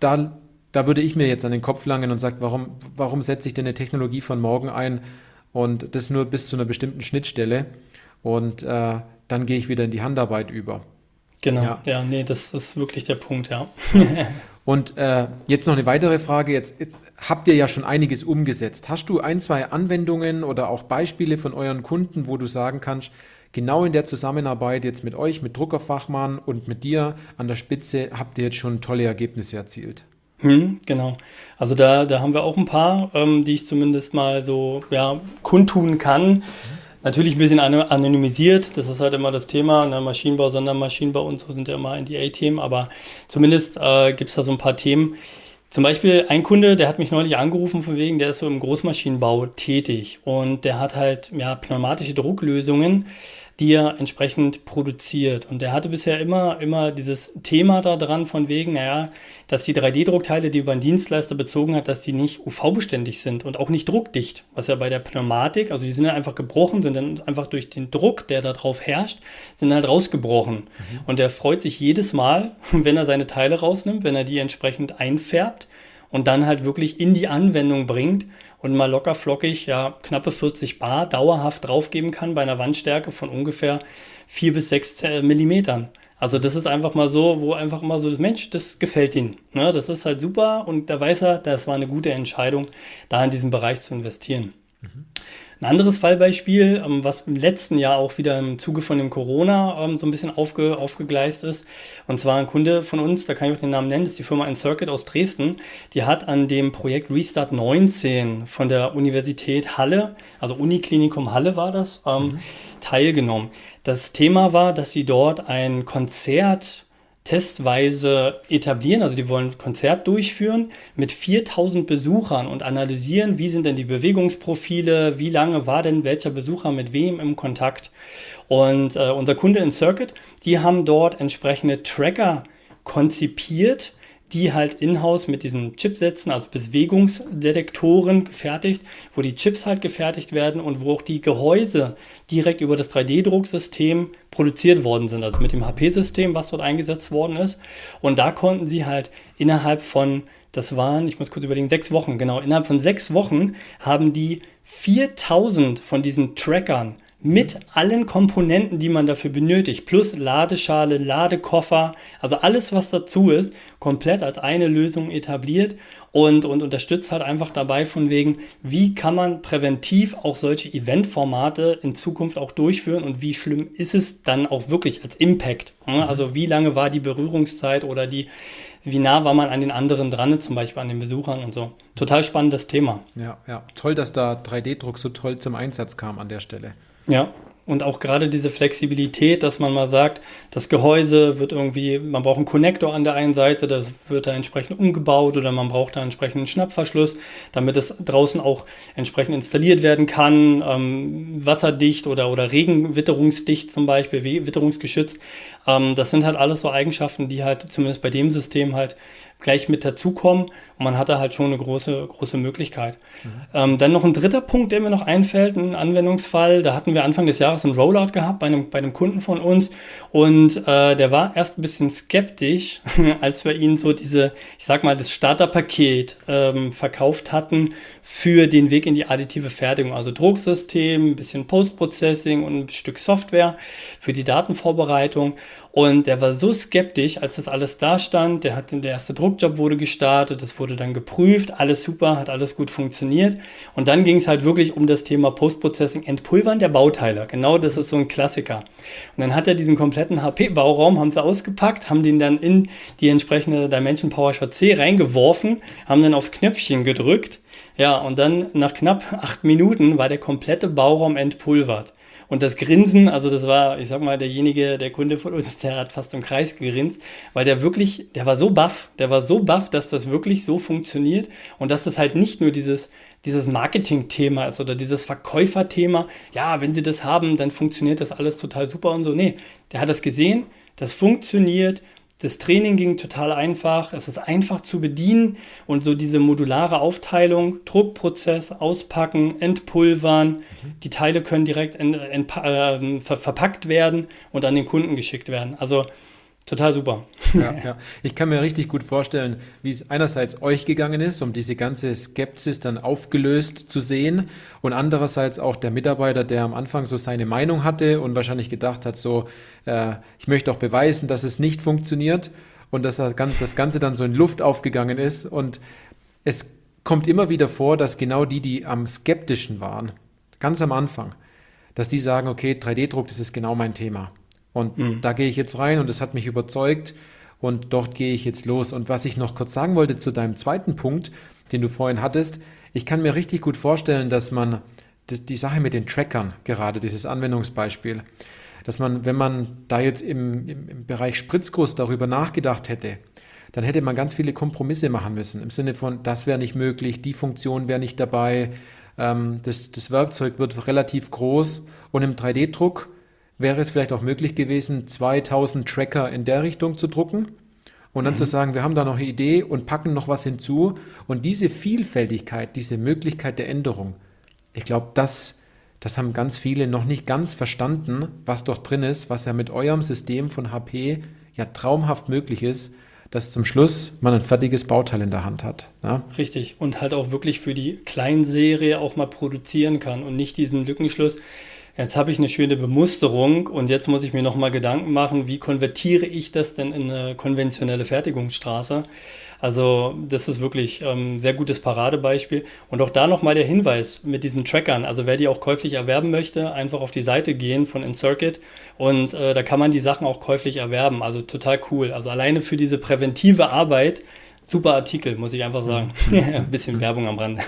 A: da, da würde ich mir jetzt an den Kopf langen und sage, warum, warum setze ich denn eine Technologie von morgen ein und das nur bis zu einer bestimmten Schnittstelle und äh, dann gehe ich wieder in die Handarbeit über.
B: Genau, ja, ja nee, das ist wirklich der Punkt, ja.
A: Und äh, jetzt noch eine weitere Frage. Jetzt, jetzt habt ihr ja schon einiges umgesetzt. Hast du ein, zwei Anwendungen oder auch Beispiele von euren Kunden, wo du sagen kannst, genau in der Zusammenarbeit jetzt mit euch, mit Druckerfachmann und mit dir an der Spitze habt ihr jetzt schon tolle Ergebnisse erzielt?
B: Hm, genau. Also da, da haben wir auch ein paar, ähm, die ich zumindest mal so ja, kundtun kann. Mhm. Natürlich ein bisschen anonymisiert, das ist halt immer das Thema. Ne? Maschinenbau, Sondermaschinenbau und so sind ja immer NDA-Themen, aber zumindest äh, gibt es da so ein paar Themen. Zum Beispiel ein Kunde, der hat mich neulich angerufen, von wegen, der ist so im Großmaschinenbau tätig und der hat halt ja, pneumatische Drucklösungen die er entsprechend produziert. Und er hatte bisher immer, immer dieses Thema da dran von wegen, naja, dass die 3D-Druckteile, die über einen Dienstleister bezogen hat, dass die nicht UV-beständig sind und auch nicht druckdicht. Was ja bei der Pneumatik, also die sind ja einfach gebrochen, sind dann einfach durch den Druck, der da drauf herrscht, sind halt rausgebrochen. Mhm. Und er freut sich jedes Mal, wenn er seine Teile rausnimmt, wenn er die entsprechend einfärbt und dann halt wirklich in die Anwendung bringt und mal locker flockig ja knappe 40 Bar dauerhaft draufgeben kann bei einer Wandstärke von ungefähr 4 bis 6 Millimetern. Also das ist einfach mal so, wo einfach mal so, Mensch, das gefällt ihm. Ne? Das ist halt super und da weiß er, das war eine gute Entscheidung, da in diesen Bereich zu investieren. Mhm. Ein anderes Fallbeispiel, ähm, was im letzten Jahr auch wieder im Zuge von dem Corona ähm, so ein bisschen aufge, aufgegleist ist. Und zwar ein Kunde von uns, da kann ich auch den Namen nennen, das ist die Firma Encircuit aus Dresden. Die hat an dem Projekt Restart 19 von der Universität Halle, also Uniklinikum Halle war das, ähm, mhm. teilgenommen. Das Thema war, dass sie dort ein Konzert testweise etablieren. Also die wollen ein Konzert durchführen mit 4000 Besuchern und analysieren, wie sind denn die Bewegungsprofile, wie lange war denn welcher Besucher mit wem im Kontakt. Und äh, unser Kunde in Circuit, die haben dort entsprechende Tracker konzipiert, die halt in-house mit diesen Chipsätzen, also Bewegungsdetektoren gefertigt, wo die Chips halt gefertigt werden und wo auch die Gehäuse direkt über das 3D-Drucksystem produziert worden sind, also mit dem HP-System, was dort eingesetzt worden ist. Und da konnten sie halt innerhalb von, das waren, ich muss kurz überlegen, sechs Wochen, genau, innerhalb von sechs Wochen haben die 4000 von diesen Trackern mit allen Komponenten, die man dafür benötigt, plus Ladeschale, Ladekoffer, also alles, was dazu ist, komplett als eine Lösung etabliert und, und unterstützt halt einfach dabei von wegen, wie kann man präventiv auch solche Eventformate in Zukunft auch durchführen und wie schlimm ist es dann auch wirklich als Impact. Mhm. Also wie lange war die Berührungszeit oder die, wie nah war man an den anderen dran, zum Beispiel an den Besuchern und so. Total spannendes Thema.
A: Ja, ja. Toll, dass da 3D-Druck so toll zum Einsatz kam an der Stelle.
B: Ja, und auch gerade diese Flexibilität, dass man mal sagt, das Gehäuse wird irgendwie, man braucht einen Konnektor an der einen Seite, das wird da entsprechend umgebaut oder man braucht da entsprechend einen Schnappverschluss, damit es draußen auch entsprechend installiert werden kann, ähm, wasserdicht oder, oder regenwitterungsdicht zum Beispiel, witterungsgeschützt. Ähm, das sind halt alles so Eigenschaften, die halt zumindest bei dem System halt gleich mit dazukommen und man hat da halt schon eine große, große Möglichkeit. Mhm. Ähm, dann noch ein dritter Punkt, der mir noch einfällt, ein Anwendungsfall, da hatten wir Anfang des Jahres einen Rollout gehabt bei einem, bei einem Kunden von uns und äh, der war erst ein bisschen skeptisch, als wir ihnen so diese, ich sag mal, das Starterpaket ähm, verkauft hatten für den Weg in die additive Fertigung, also Drucksystem, ein bisschen Post-Processing und ein Stück Software für die Datenvorbereitung und der war so skeptisch, als das alles da stand. Der, hat, der erste Druckjob wurde gestartet, das wurde dann geprüft, alles super, hat alles gut funktioniert. Und dann ging es halt wirklich um das Thema Post-Processing, Entpulvern der Bauteile. Genau das ist so ein Klassiker. Und dann hat er diesen kompletten HP-Bauraum, haben sie ausgepackt, haben den dann in die entsprechende Dimension PowerShot C reingeworfen, haben dann aufs Knöpfchen gedrückt. Ja, und dann nach knapp acht Minuten war der komplette Bauraum entpulvert. Und das Grinsen, also das war, ich sag mal, derjenige, der Kunde von uns, der hat fast im Kreis gegrinst, weil der wirklich, der war so baff, der war so baff, dass das wirklich so funktioniert und dass das halt nicht nur dieses, dieses Marketing-Thema ist oder dieses Verkäuferthema, ja, wenn sie das haben, dann funktioniert das alles total super und so. Nee, der hat das gesehen, das funktioniert das Training ging total einfach. Es ist einfach zu bedienen und so diese modulare Aufteilung, Druckprozess, auspacken, entpulvern. Mhm. Die Teile können direkt in, in, äh, ver verpackt werden und an den Kunden geschickt werden. Also Total super.
A: Ja, ja. Ich kann mir richtig gut vorstellen, wie es einerseits euch gegangen ist, um diese ganze Skepsis dann aufgelöst zu sehen und andererseits auch der Mitarbeiter, der am Anfang so seine Meinung hatte und wahrscheinlich gedacht hat, so, äh, ich möchte auch beweisen, dass es nicht funktioniert und dass das Ganze dann so in Luft aufgegangen ist und es kommt immer wieder vor, dass genau die, die am skeptischen waren, ganz am Anfang, dass die sagen, okay, 3D-Druck, das ist genau mein Thema. Und mhm. da gehe ich jetzt rein und es hat mich überzeugt und dort gehe ich jetzt los. Und was ich noch kurz sagen wollte zu deinem zweiten Punkt, den du vorhin hattest, ich kann mir richtig gut vorstellen, dass man die Sache mit den Trackern, gerade dieses Anwendungsbeispiel, dass man, wenn man da jetzt im, im, Bereich Spritzguss darüber nachgedacht hätte, dann hätte man ganz viele Kompromisse machen müssen. Im Sinne von, das wäre nicht möglich, die Funktion wäre nicht dabei, ähm, das, das Werkzeug wird relativ groß und im 3D-Druck wäre es vielleicht auch möglich gewesen, 2000 Tracker in der Richtung zu drucken und dann mhm. zu sagen, wir haben da noch eine Idee und packen noch was hinzu. Und diese Vielfältigkeit, diese Möglichkeit der Änderung, ich glaube, das, das haben ganz viele noch nicht ganz verstanden, was dort drin ist, was ja mit eurem System von HP ja traumhaft möglich ist, dass zum Schluss man ein fertiges Bauteil in der Hand hat. Ja?
B: Richtig. Und halt auch wirklich für die Kleinserie auch mal produzieren kann und nicht diesen Lückenschluss jetzt habe ich eine schöne Bemusterung und jetzt muss ich mir nochmal Gedanken machen, wie konvertiere ich das denn in eine konventionelle Fertigungsstraße? Also das ist wirklich ein ähm, sehr gutes Paradebeispiel. Und auch da nochmal der Hinweis mit diesen Trackern. Also wer die auch käuflich erwerben möchte, einfach auf die Seite gehen von InCircuit und äh, da kann man die Sachen auch käuflich erwerben. Also total cool. Also alleine für diese präventive Arbeit, super Artikel, muss ich einfach sagen. Ein bisschen Werbung am Rande.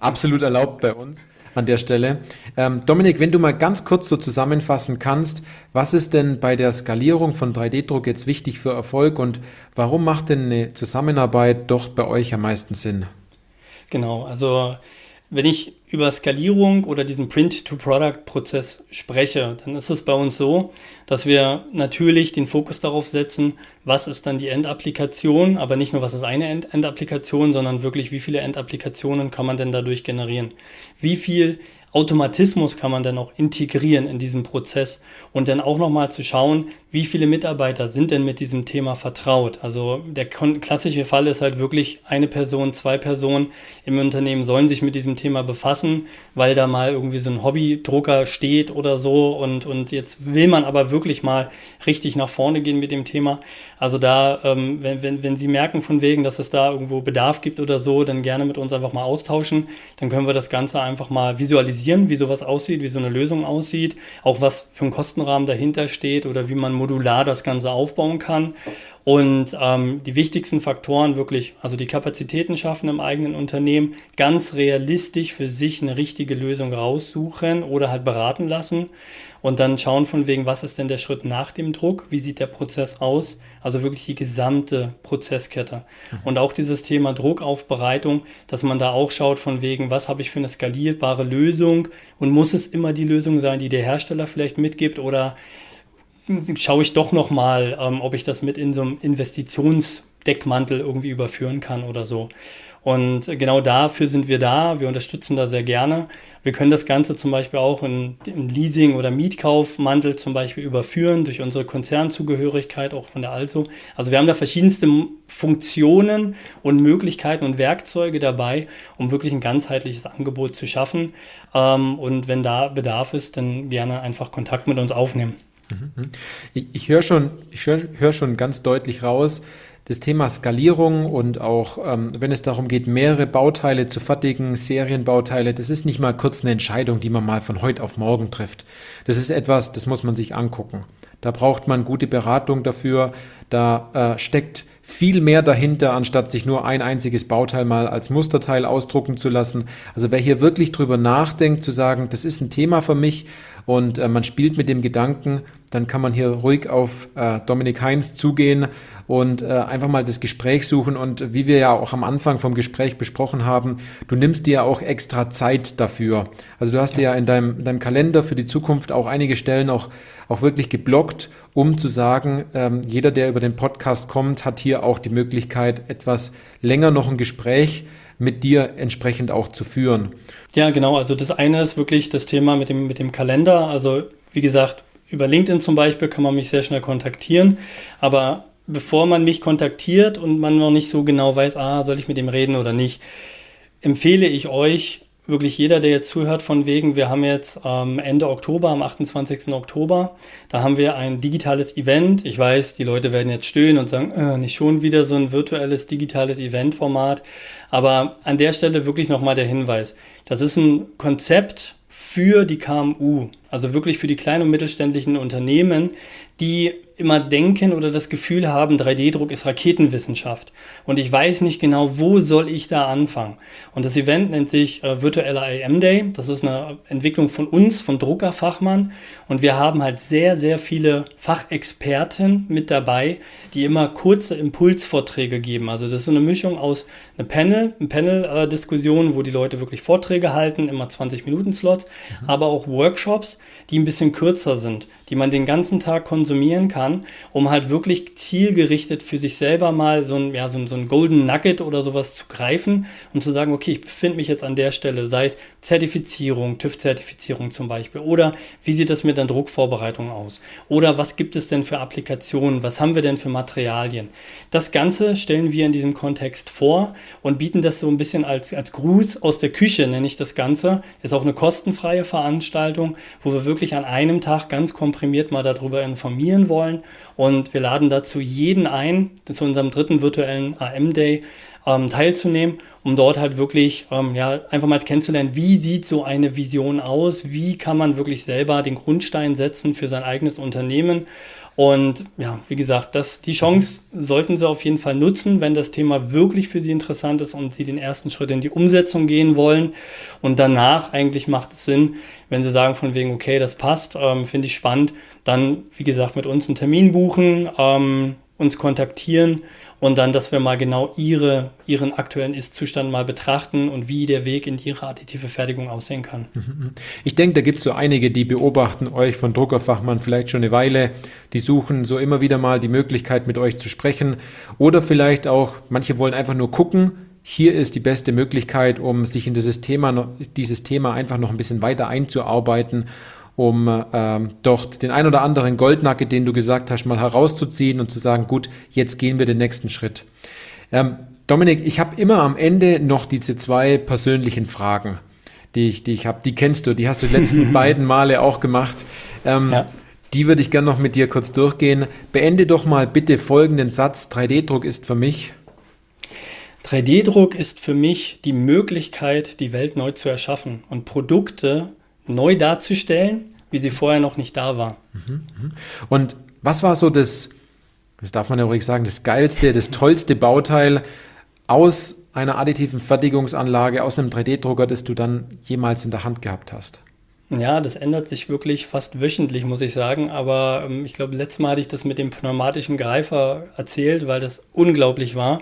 A: Absolut erlaubt bei uns an der Stelle. Ähm, Dominik, wenn du mal ganz kurz so zusammenfassen kannst, was ist denn bei der Skalierung von 3D-Druck jetzt wichtig für Erfolg und warum macht denn eine Zusammenarbeit doch bei euch am meisten Sinn?
B: Genau, also wenn ich über Skalierung oder diesen Print-to-Product-Prozess spreche, dann ist es bei uns so, dass wir natürlich den Fokus darauf setzen, was ist dann die Endapplikation, aber nicht nur, was ist eine End Endapplikation, sondern wirklich, wie viele Endapplikationen kann man denn dadurch generieren? Wie viel Automatismus kann man dann auch integrieren in diesen Prozess und dann auch nochmal zu schauen, wie viele Mitarbeiter sind denn mit diesem Thema vertraut. Also der klassische Fall ist halt wirklich eine Person, zwei Personen im Unternehmen sollen sich mit diesem Thema befassen, weil da mal irgendwie so ein Hobbydrucker steht oder so und, und jetzt will man aber wirklich mal richtig nach vorne gehen mit dem Thema. Also da, ähm, wenn, wenn, wenn Sie merken von wegen, dass es da irgendwo Bedarf gibt oder so, dann gerne mit uns einfach mal austauschen. Dann können wir das Ganze einfach mal visualisieren, wie sowas aussieht, wie so eine Lösung aussieht, auch was für ein Kostenrahmen dahinter steht oder wie man modular das Ganze aufbauen kann. Und ähm, die wichtigsten Faktoren wirklich, also die Kapazitäten schaffen im eigenen Unternehmen, ganz realistisch für sich eine richtige Lösung raussuchen oder halt beraten lassen und dann schauen von wegen, was ist denn der Schritt nach dem Druck, wie sieht der Prozess aus, also wirklich die gesamte Prozesskette. Mhm. Und auch dieses Thema Druckaufbereitung, dass man da auch schaut von wegen, was habe ich für eine skalierbare Lösung und muss es immer die Lösung sein, die der Hersteller vielleicht mitgibt oder schaue ich doch noch mal, ähm, ob ich das mit in so einem Investitionsdeckmantel irgendwie überführen kann oder so. Und genau dafür sind wir da. Wir unterstützen da sehr gerne. Wir können das Ganze zum Beispiel auch in, in Leasing- oder Mietkaufmantel zum Beispiel überführen durch unsere Konzernzugehörigkeit, auch von der Also. Also wir haben da verschiedenste Funktionen und Möglichkeiten und Werkzeuge dabei, um wirklich ein ganzheitliches Angebot zu schaffen. Ähm, und wenn da Bedarf ist, dann gerne einfach Kontakt mit uns aufnehmen.
A: Mhm. Ich, ich höre schon, ich hör, hör schon ganz deutlich raus, das Thema Skalierung und auch ähm, wenn es darum geht, mehrere Bauteile zu fertigen, Serienbauteile, das ist nicht mal kurz eine Entscheidung, die man mal von heute auf morgen trifft. Das ist etwas, das muss man sich angucken. Da braucht man gute Beratung dafür. Da äh, steckt viel mehr dahinter, anstatt sich nur ein einziges Bauteil mal als Musterteil ausdrucken zu lassen. Also wer hier wirklich drüber nachdenkt, zu sagen, das ist ein Thema für mich und äh, man spielt mit dem Gedanken, dann kann man hier ruhig auf äh, Dominik Heinz zugehen und äh, einfach mal das Gespräch suchen. Und wie wir ja auch am Anfang vom Gespräch besprochen haben, du nimmst dir ja auch extra Zeit dafür. Also du hast ja. dir ja in deinem, in deinem Kalender für die Zukunft auch einige Stellen auch, auch wirklich geblockt, um zu sagen, ähm, jeder, der über den Podcast kommt, hat hier auch die Möglichkeit, etwas länger noch ein Gespräch mit dir entsprechend auch zu führen.
B: Ja, genau. Also das eine ist wirklich das Thema mit dem, mit dem Kalender. Also wie gesagt, über LinkedIn zum Beispiel kann man mich sehr schnell kontaktieren. Aber bevor man mich kontaktiert und man noch nicht so genau weiß, ah, soll ich mit ihm reden oder nicht, empfehle ich euch, wirklich jeder, der jetzt zuhört, von wegen, wir haben jetzt ähm, Ende Oktober, am 28. Oktober, da haben wir ein digitales Event. Ich weiß, die Leute werden jetzt stöhnen und sagen, äh, nicht schon wieder so ein virtuelles digitales Eventformat. Aber an der Stelle wirklich nochmal der Hinweis. Das ist ein Konzept für die KMU, also wirklich für die kleinen und mittelständischen Unternehmen, die immer denken oder das Gefühl haben, 3D-Druck ist Raketenwissenschaft. Und ich weiß nicht genau, wo soll ich da anfangen. Und das Event nennt sich äh, Virtueller AM Day. Das ist eine Entwicklung von uns, von Druckerfachmann. Und wir haben halt sehr, sehr viele Fachexperten mit dabei, die immer kurze Impulsvorträge geben. Also das ist so eine Mischung aus einem Panel, eine Panel-Diskussion, wo die Leute wirklich Vorträge halten, immer 20 Minuten Slots, mhm. aber auch Workshops, die ein bisschen kürzer sind, die man den ganzen Tag konsumieren kann, um halt wirklich zielgerichtet für sich selber mal so ein, ja, so ein, so ein Golden Nugget oder sowas zu greifen und zu sagen, okay, ich befinde mich jetzt an der Stelle, sei es Zertifizierung, TÜV-Zertifizierung zum Beispiel? Oder wie sieht das mit der Druckvorbereitung aus? Oder was gibt es denn für Applikationen? Was haben wir denn für Materialien? Das Ganze stellen wir in diesem Kontext vor und bieten das so ein bisschen als, als Gruß aus der Küche, nenne ich das Ganze. Ist auch eine kostenfreie Veranstaltung, wo wir wirklich an einem Tag ganz komprimiert mal darüber informieren wollen. Und wir laden dazu jeden ein, zu unserem dritten virtuellen AM-Day ähm, teilzunehmen, um dort halt wirklich ähm, ja, einfach mal kennenzulernen, wie sieht so eine Vision aus, wie kann man wirklich selber den Grundstein setzen für sein eigenes Unternehmen. Und ja, wie gesagt, das, die Chance sollten Sie auf jeden Fall nutzen, wenn das Thema wirklich für Sie interessant ist und Sie den ersten Schritt in die Umsetzung gehen wollen. Und danach eigentlich macht es Sinn, wenn Sie sagen von wegen, okay, das passt, ähm, finde ich spannend, dann, wie gesagt, mit uns einen Termin buchen, ähm, uns kontaktieren und dann, dass wir mal genau ihre, ihren aktuellen Ist-Zustand mal betrachten und wie der Weg in ihre additive Fertigung aussehen kann. Mhm.
A: Ich denke, da gibt es so einige, die beobachten euch von Druckerfachmann vielleicht schon eine Weile, die suchen so immer wieder mal die Möglichkeit, mit euch zu sprechen oder vielleicht auch, manche wollen einfach nur gucken, hier ist die beste Möglichkeit, um sich in dieses Thema, dieses Thema einfach noch ein bisschen weiter einzuarbeiten um ähm, dort den ein oder anderen Goldnacke, den du gesagt hast, mal herauszuziehen und zu sagen, gut, jetzt gehen wir den nächsten Schritt. Ähm, Dominik, ich habe immer am Ende noch diese zwei persönlichen Fragen, die ich, die ich habe. Die kennst du, die hast du die letzten beiden Male auch gemacht. Ähm, ja. Die würde ich gerne noch mit dir kurz durchgehen. Beende doch mal bitte folgenden Satz. 3D-Druck ist für mich.
B: 3D-Druck ist für mich die Möglichkeit, die Welt neu zu erschaffen und Produkte neu darzustellen, wie sie vorher noch nicht da war. Mhm,
A: mhm. Und was war so das, das darf man ja ruhig sagen, das geilste, das tollste Bauteil aus einer additiven Fertigungsanlage, aus einem 3D-Drucker, das du dann jemals in der Hand gehabt hast?
B: Ja, das ändert sich wirklich fast wöchentlich, muss ich sagen. Aber ähm, ich glaube, letztes Mal hatte ich das mit dem pneumatischen Greifer erzählt, weil das unglaublich war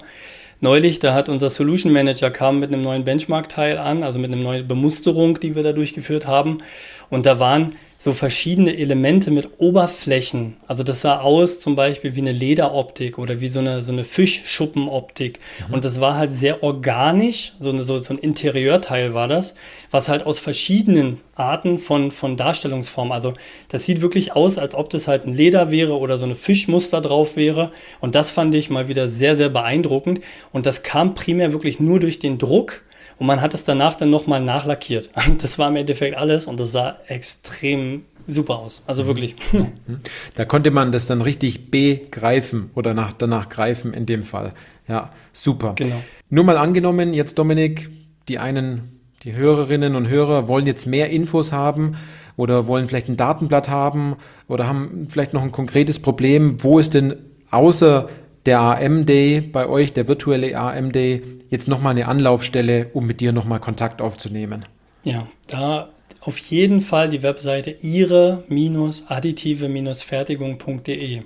B: neulich, da hat unser Solution Manager kam mit einem neuen Benchmark-Teil an, also mit einer neuen Bemusterung, die wir da durchgeführt haben. Und da waren so verschiedene Elemente mit Oberflächen. Also das sah aus zum Beispiel wie eine Lederoptik oder wie so eine, so eine Fischschuppenoptik. Mhm. Und das war halt sehr organisch, so, eine, so, so ein Interieurteil war das, was halt aus verschiedenen Arten von, von Darstellungsformen, also das sieht wirklich aus, als ob das halt ein Leder wäre oder so eine Fischmuster drauf wäre. Und das fand ich mal wieder sehr, sehr beeindruckend. Und das kam primär wirklich nur durch den Druck und man hat es danach dann nochmal nachlackiert. Das war im Endeffekt alles und das sah extrem super aus. Also mhm. wirklich.
A: Da konnte man das dann richtig begreifen oder nach, danach greifen in dem Fall. Ja, super. Genau. Nur mal angenommen, jetzt Dominik, die einen, die Hörerinnen und Hörer wollen jetzt mehr Infos haben oder wollen vielleicht ein Datenblatt haben oder haben vielleicht noch ein konkretes Problem. Wo ist denn außer der AM Day bei euch, der virtuelle AM Day, jetzt nochmal eine Anlaufstelle, um mit dir nochmal Kontakt aufzunehmen?
B: Ja, da auf jeden Fall die Webseite ihre-additive-fertigung.de.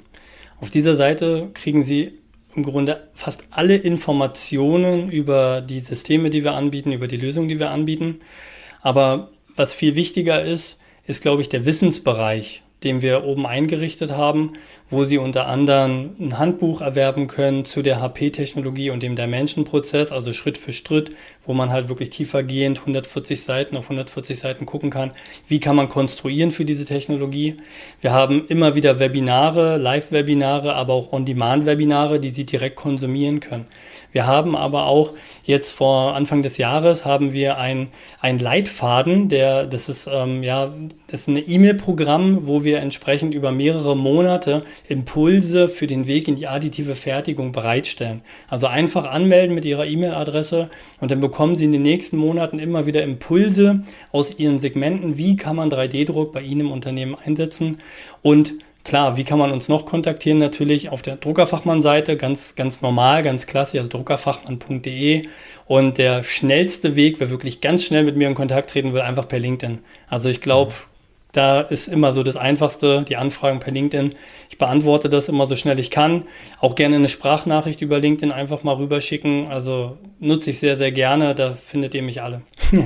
B: Auf dieser Seite kriegen Sie im Grunde fast alle Informationen über die Systeme, die wir anbieten, über die Lösungen, die wir anbieten. Aber was viel wichtiger ist, ist, glaube ich, der Wissensbereich den wir oben eingerichtet haben, wo Sie unter anderem ein Handbuch erwerben können zu der HP-Technologie und dem Dimension-Prozess, also Schritt für Schritt, wo man halt wirklich tiefergehend 140 Seiten auf 140 Seiten gucken kann, wie kann man konstruieren für diese Technologie. Wir haben immer wieder Webinare, Live-Webinare, aber auch On-Demand-Webinare, die Sie direkt konsumieren können. Wir haben aber auch jetzt vor Anfang des Jahres haben wir ein, ein Leitfaden, der, das ist, ähm, ja, das ist ein E-Mail-Programm, wo wir entsprechend über mehrere Monate Impulse für den Weg in die additive Fertigung bereitstellen. Also einfach anmelden mit Ihrer E-Mail-Adresse und dann bekommen Sie in den nächsten Monaten immer wieder Impulse aus Ihren Segmenten, wie kann man 3D-Druck bei Ihnen im Unternehmen einsetzen und Klar, wie kann man uns noch kontaktieren? Natürlich auf der Druckerfachmann-Seite, ganz, ganz normal, ganz klassisch, also druckerfachmann.de. Und der schnellste Weg, wer wirklich ganz schnell mit mir in Kontakt treten will, einfach per LinkedIn. Also ich glaube, da ist immer so das Einfachste, die Anfragen per LinkedIn. Ich beantworte das immer so schnell ich kann. Auch gerne eine Sprachnachricht über LinkedIn einfach mal rüberschicken. Also nutze ich sehr, sehr gerne. Da findet ihr mich alle.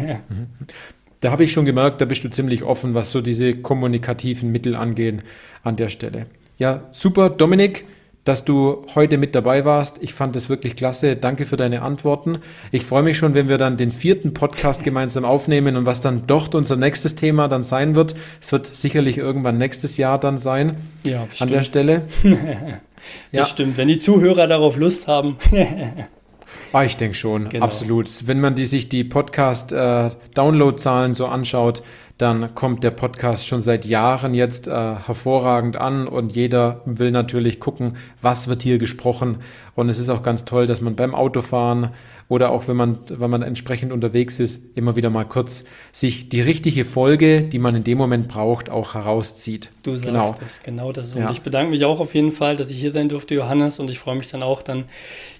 A: Da habe ich schon gemerkt, da bist du ziemlich offen, was so diese kommunikativen Mittel angehen an der Stelle. Ja, super, Dominik. dass du heute mit dabei warst. Ich fand es wirklich klasse. Danke für deine Antworten. Ich freue mich schon, wenn wir dann den vierten Podcast gemeinsam aufnehmen und was dann doch unser nächstes Thema dann sein wird. Es wird sicherlich irgendwann nächstes Jahr dann sein.
B: Ja,
A: an der Stelle.
B: das ja. stimmt. Wenn die Zuhörer darauf Lust haben.
A: Ah, ich denke schon, genau. absolut. Wenn man die, sich die Podcast-Download-Zahlen äh, so anschaut, dann kommt der Podcast schon seit Jahren jetzt äh, hervorragend an und jeder will natürlich gucken, was wird hier gesprochen. Und es ist auch ganz toll, dass man beim Autofahren oder auch wenn man, wenn man entsprechend unterwegs ist, immer wieder mal kurz sich die richtige Folge, die man in dem Moment braucht, auch herauszieht.
B: Du sagst genau. das, genau das. Und ja. ich bedanke mich auch auf jeden Fall, dass ich hier sein durfte, Johannes, und ich freue mich dann auch dann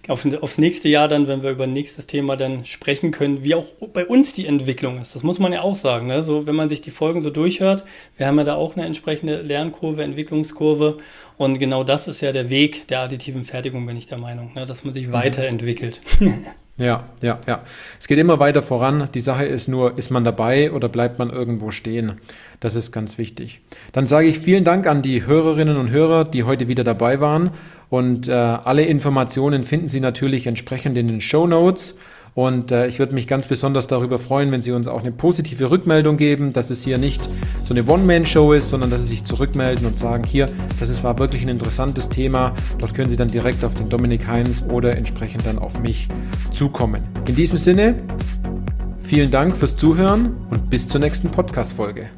B: auf, aufs nächste Jahr dann, wenn wir über ein nächstes Thema dann sprechen können, wie auch bei uns die Entwicklung ist. Das muss man ja auch sagen. Ne? So, wenn man sich die Folgen so durchhört, wir haben ja da auch eine entsprechende Lernkurve, Entwicklungskurve und genau das ist ja der Weg der additiven Fertigung, bin ich der Meinung, ne? dass man sich mhm. weiterentwickelt.
A: Ja, ja, ja. Es geht immer weiter voran. Die Sache ist nur, ist man dabei oder bleibt man irgendwo stehen? Das ist ganz wichtig. Dann sage ich vielen Dank an die Hörerinnen und Hörer, die heute wieder dabei waren. Und äh, alle Informationen finden Sie natürlich entsprechend in den Show Notes. Und äh, ich würde mich ganz besonders darüber freuen, wenn Sie uns auch eine positive Rückmeldung geben, dass es hier nicht so eine One-Man-Show ist, sondern dass Sie sich zurückmelden und sagen, hier, das ist, war wirklich ein interessantes Thema. Dort können Sie dann direkt auf den Dominik Heinz oder entsprechend dann auf mich zukommen. In diesem Sinne, vielen Dank fürs Zuhören und bis zur nächsten Podcast-Folge.